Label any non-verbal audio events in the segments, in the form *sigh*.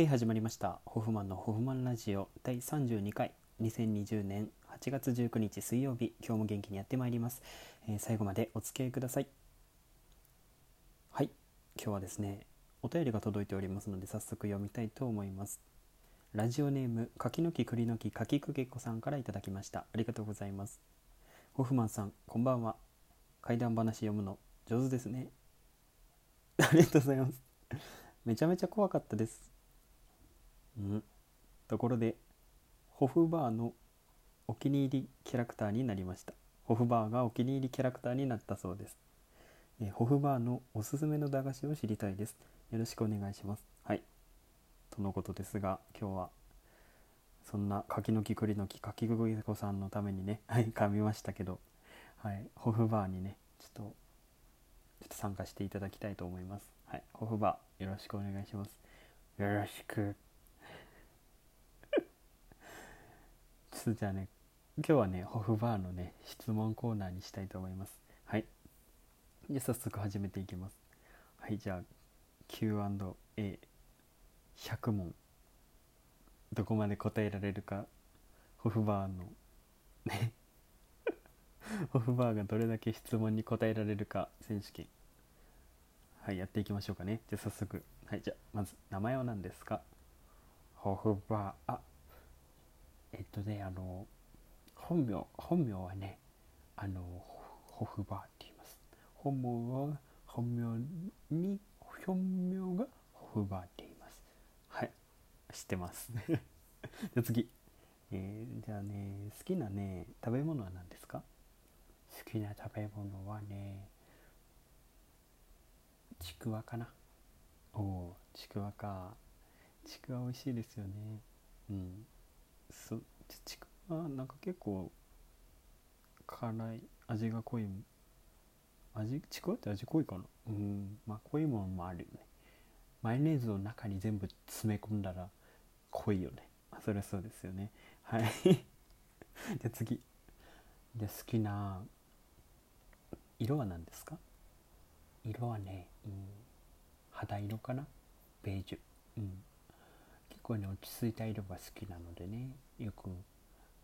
て始まりました。ホフマンのホフマンラジオ。第32回。2020年8月19日水曜日。今日も元気にやってまいります、えー最後までお付き合いください。はい。今日はですねお便りが届いておりますので早速読みたいと思います。ラジオネーム柿の木栗の木柿くげこさんからいただきました。ありがとうございます。ホフマンさんこんばんは。怪談話読むの上手ですね。*laughs* ありがとうございます。めちゃめちゃ怖かったです。うん。ところでホフバーのお気に入りキャラクターになりました。ホフバーがお気に入りキャラクターになったそうです。えホフバーのおすすめの駄菓子を知りたいです。よろしくお願いします。はい。とのことですが今日はそんな柿の木栗の木柿ぐぎこさんのためにねはい噛みましたけどはい。ホフバーにねちょっとちょっと参加していただきたいと思います。はい。ホフバーよろしくお願いします。よろしく。じゃあね今日はねホフバーのね質問コーナーにしたいと思います。はい。じゃ早速始めていきます。はいじゃあ Q&A100 問。どこまで答えられるかホフバーのね。*laughs* ホフバーがどれだけ質問に答えられるか選手権。はいやっていきましょうかね。じゃあ早速。はいじゃあまず名前は何ですか？ホフバー。あえっとねあの本名本名はねあのホフバーって言います。本名は本名に本名がホフバーって言います。はい。知ってます。*laughs* じゃあ次。えーじゃあね好きなね食べ物は何ですか？好きな食べ物はねちくわかな。おおちくわか。ちくわ美味しいですよね。うんそちちくわなんか結構辛い味が濃い味ちくわって味濃いかな？うんまあ濃いものもあるよね。マヨネーズを中に全部詰め込んだら濃いよね。あそれはそうですよね。はい。*laughs* じゃあ次。で好きな色は何ですか？色はね、うん、肌色かな？ベージュ、うん、構ね落ち着いた色が好きなのでねよく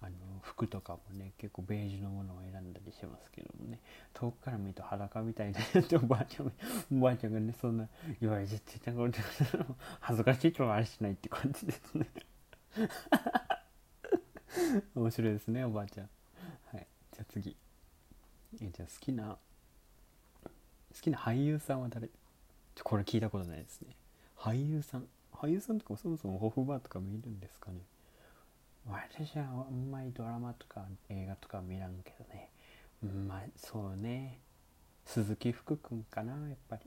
あの服とかもね結構ベージュのものを選んだりしますけどもね。遠くから見ると裸みたいなっておばあちゃん *laughs* おばあちゃんがねそんな *laughs* 言われちゃってたこと恥ずかしいとはあれしないって感じですね。*laughs* 面白いですねおばあちゃん。はい。じゃあ次。えじゃあ好きな好きな俳優さんは誰？これ聞いたことないですね。俳優さん。俳優さんとかもそもそもホフバーとか見るんですかね？私はあんまりドラマとか映画とか見らんけどね。まあそうね。鈴木福君かなやっぱり。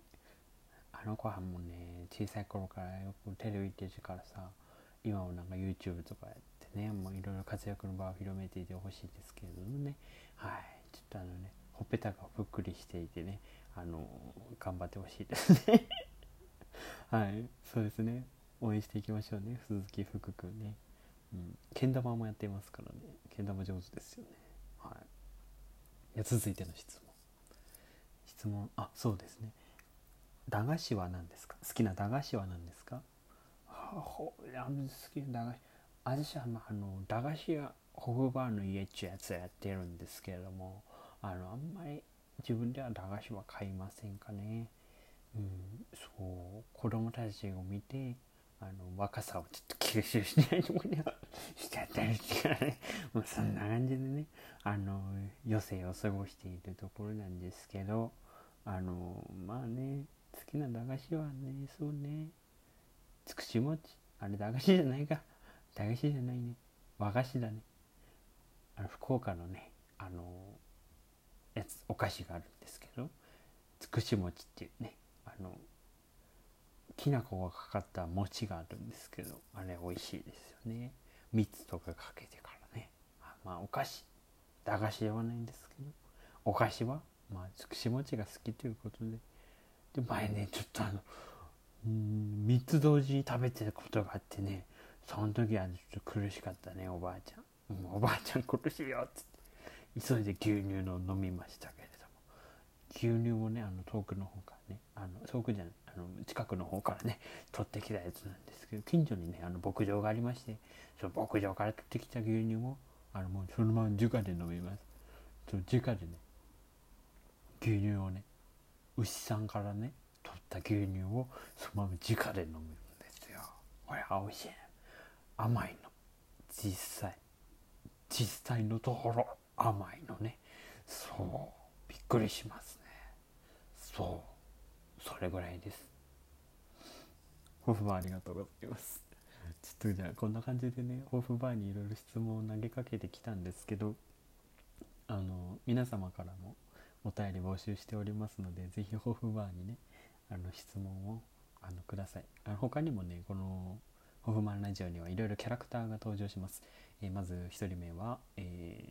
あの子はもうね小さい頃からよくテレビ出てからさ今もなんか YouTube とかやってねもういろいろ活躍の場を広めていてほしいですけれどもね。はい。ちょっとあのねほっぺたがぷっくりしていてねあの頑張ってほしいですね。*laughs* はい。そうですね。応援していきましょうね。鈴木福君ね。うん。けん玉もやっていますからね。けん玉上手ですよね。はい。いや続いての質問。質問あそうですね。駄菓子は何ですか？好きな駄菓子は何ですか？はほあの好きな駄菓子。私はあのあの駄菓子屋ホフバーの家っちゅうやつやってるんですけれどもあのあんまり自分では駄菓子は買いませんかね。うん。そう子供たちを見てあの若さをちょっと吸収しないとこにはしちゃったりしてね。*laughs* もうそんな感じでね。あの余生を過ごしているところなんですけどあのまあね好きな駄菓子はねそうね。つくし餅。あれ駄菓子じゃないか。駄菓子じゃないね。和菓子だね。あの福岡のねあのやつお菓子があるんですけどつくし餅っていうねあのきな粉がかかった餅があるんですけどあれ美味しいですよね。蜜とかかけてからね。あまあお菓子。駄菓子ではないんですけど。お菓子はまあつくし餅が好きということで。で前ねちょっとあのうん3つ同時に食べてたことがあってね。その時はちょっと苦しかったねおばあちゃん、うんおばあちゃん苦しいよっつって。急いで牛乳の飲みましたけれども。牛乳もねあの遠くの方からねあの遠くじゃない。あの近くの方からね取ってきたやつなんですけど近所にねあの牧場がありましてその牧場から取ってきた牛乳をあのもうそのまま直で飲みます。その直でね牛乳をね牛さんからね取った牛乳をそのまま直で飲むんですよ。これ美味しい甘いの。実際。実際のところ甘いのね。そう。びっくりしますね。そう。それぐらいです。ホフバーありがとうございます。ちょっとじゃあこんな感じでねホフバーにいろいろ質問を投げかけてきたんですけどあの皆様からもお便り募集しておりますので是非ホフバーにねあの質問をあのください。あの他にもねこのホフマンラジオにはいろいろキャラクターが登場します、えー、まず1人目は、え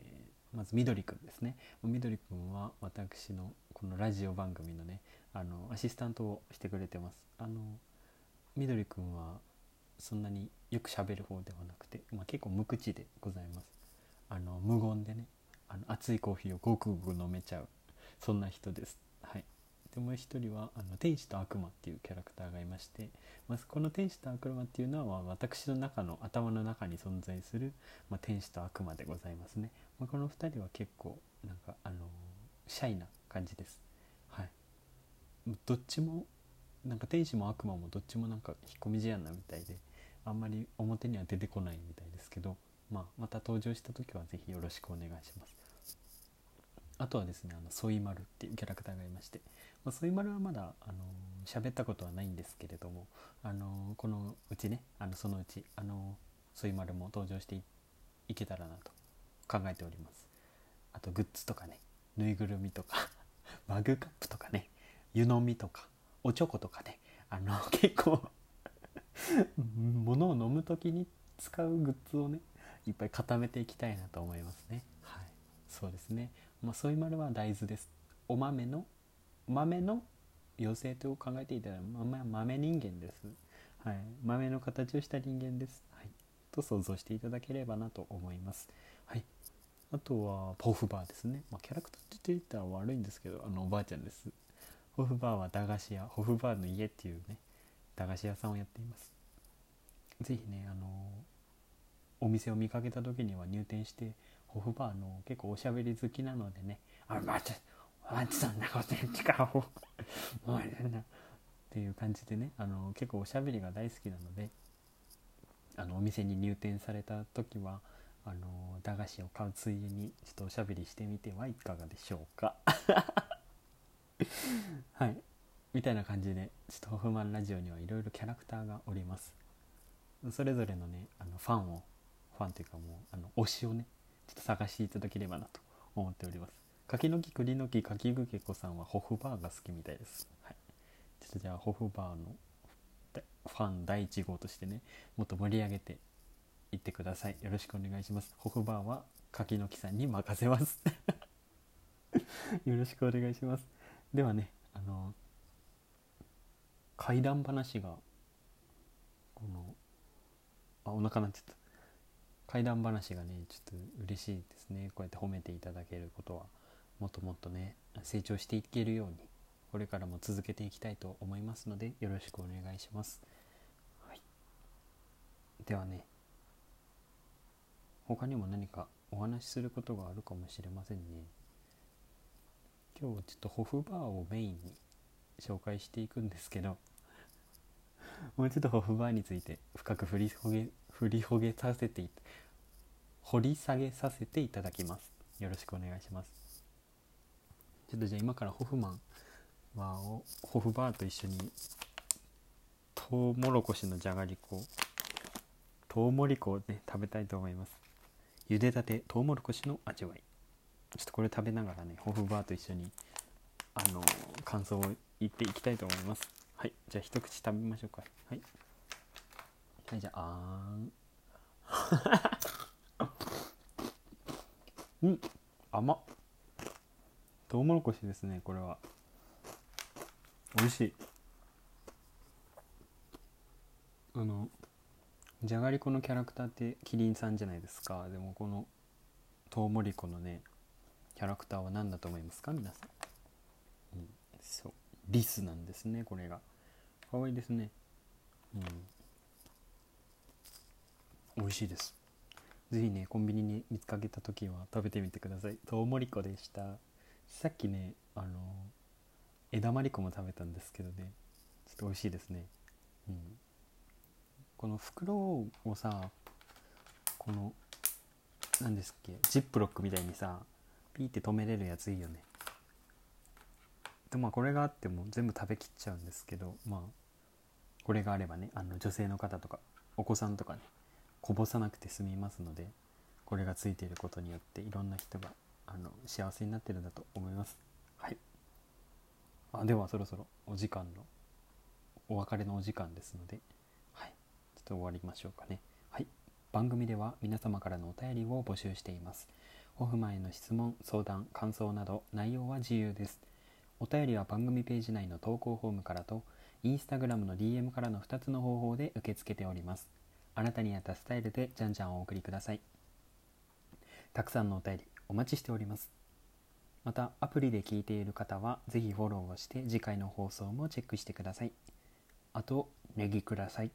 ー、まずみどりくんですね。みどりくんは私のこのラジオ番組のねあのアシスタントをしてくれてます。あのみどりくんはそんなによくしゃべる方ではなくて、まあ、結構無口でございます。あの無言でねあの熱いコーヒーをごくごく飲めちゃうそんな人です。はい。でもう一人はあの天使と悪魔っていうキャラクターがいまして、まあ、この天使と悪魔っていうのは私の中の頭の中に存在する、まあ、天使と悪魔でございますね、まあ、この2人は結構なんかあのシャイな感じです。はい。どっちもなんか天使も悪魔もどっちもなんか引っ込み思案なみたいであんまり表には出てこないみたいですけど、まあ、また登場した時は是非よろしくお願いします。あとはですねあのソイマルっていうキャラクターがいまして、まあ、ソイマルはまだあの喋ったことはないんですけれどもあのこのうちねあのそのうちあのソイマルも登場していけたらなと考えております。あとグッズとかねぬいぐるみとかマグカップとかね湯飲みとかおちょことかねあの *laughs* 結構物を飲む時に使うグッズをねいっぱい固めていきたいなと思いますね。はい。そうですね。まあソイマルは大豆です。お豆の豆の妖精と考えていたら豆豆人間です。はい。豆の形をした人間です。はい。と想像していただければなと思います。はい。あとはポフバーですね、まあ、キャラクターって言ったら悪いんですけどあのおばあちゃんです。ホフバーは駄菓子屋ホフバーの家っていうね駄菓子屋さんをやっています。是非ねあのお店を見かけた時には入店してホフバーの結構おしゃべり好きなのでね「あ待ってあそんなこと言ってからもう。な。っていう感じでねあの結構おしゃべりが大好きなのであのお店に入店された時はあの駄菓子を買うついでにちょっとおしゃべりしてみてはいかがでしょうか。*laughs* はい。みたいな感じでちょっとホフマンラジオにはいろいろキャラクターがおります。それぞれのねあのファンをファンというかもうあの推しをねちょっと探していただければなと思っております。柿の木栗の木柿ぐけこさんはホフバーが好きみたいです、はい、ちょっとじゃあホフバーのファン第1号としてねもっと盛り上げていってください。よろしくお願いします。ホフバーは柿の木さんに任せます。*laughs* よろしくお願いします。ではねあの怪談話がこのあお腹なっちゃった。怪談話がねちょっと嬉しいですね。こうやって褒めていただけることは。もっともっとね成長していけるようにこれからも続けていきたいと思いますのでよろしくお願いします、はい、ではね他にも何かお話しすることがあるかもしれませんね。今日はちょっとホフバーをメインに紹介していくんですけどもうちょっとホフバーについて深く振りほげ振りほげさせて掘り下げさせていただきます。よろしくお願いします。ちょっとじゃあ今からホフマンはをホフバーと一緒にトウモロコシのじゃがりこトウモリコをね食べたいと思います。茹でたてトウモロコシの味わい。ちょっとこれ食べながらねホフバーと一緒にあの感想を言っていきたいと思います。はいじゃあ一口食べましょうか。はい。はいじゃああーん。*laughs* うん甘っ。トウモロコシですねこれは。美味しい。あのじゃがりこのキャラクターってキリンさんじゃないですか。でもこのトウモリコのねキャラクターは何だと思いますか？皆さん、うん、そう。リスなんですねこれが。かわいいですね。うん。美味しいです。ぜひねコンビニに見つかけた時は食べてみてください。とうもりこでした。さっきねあの枝まりこも食べたんですけどね。ちょっと美味しいですね。うん。この袋をさこの何ですっけジップロックみたいにさピーって止めれるやついいよね。でまあこれがあっても全部食べきっちゃうんですけどまあこれがあればねあの女性の方とかお子さんとかねこぼさなくて済みますのでこれがついていることによっていろんな人があの幸せになってるんだと思います。はい。あではそろそろお時間のお別れのお時間ですのでと終わりましょうかね。はい。番組では皆様からのお便りを募集しています。ホフマへの質問相談感想など内容は自由です。お便りは番組ページ内の投稿フォームからとインスタグラムの DM からの2つの方法で受け付けております。あなたに合ったスタイルでじゃんじゃんお送りください。たくさんのお便りお待ちしております。またアプリで聞いている方はぜひフォローをして次回の放送もチェックしてください。あとネギください。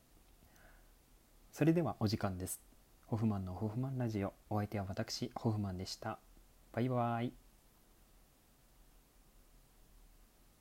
それではお時間です。ホフマンのホフマンラジオ。お相手は私ホフマンでした。バイバイ。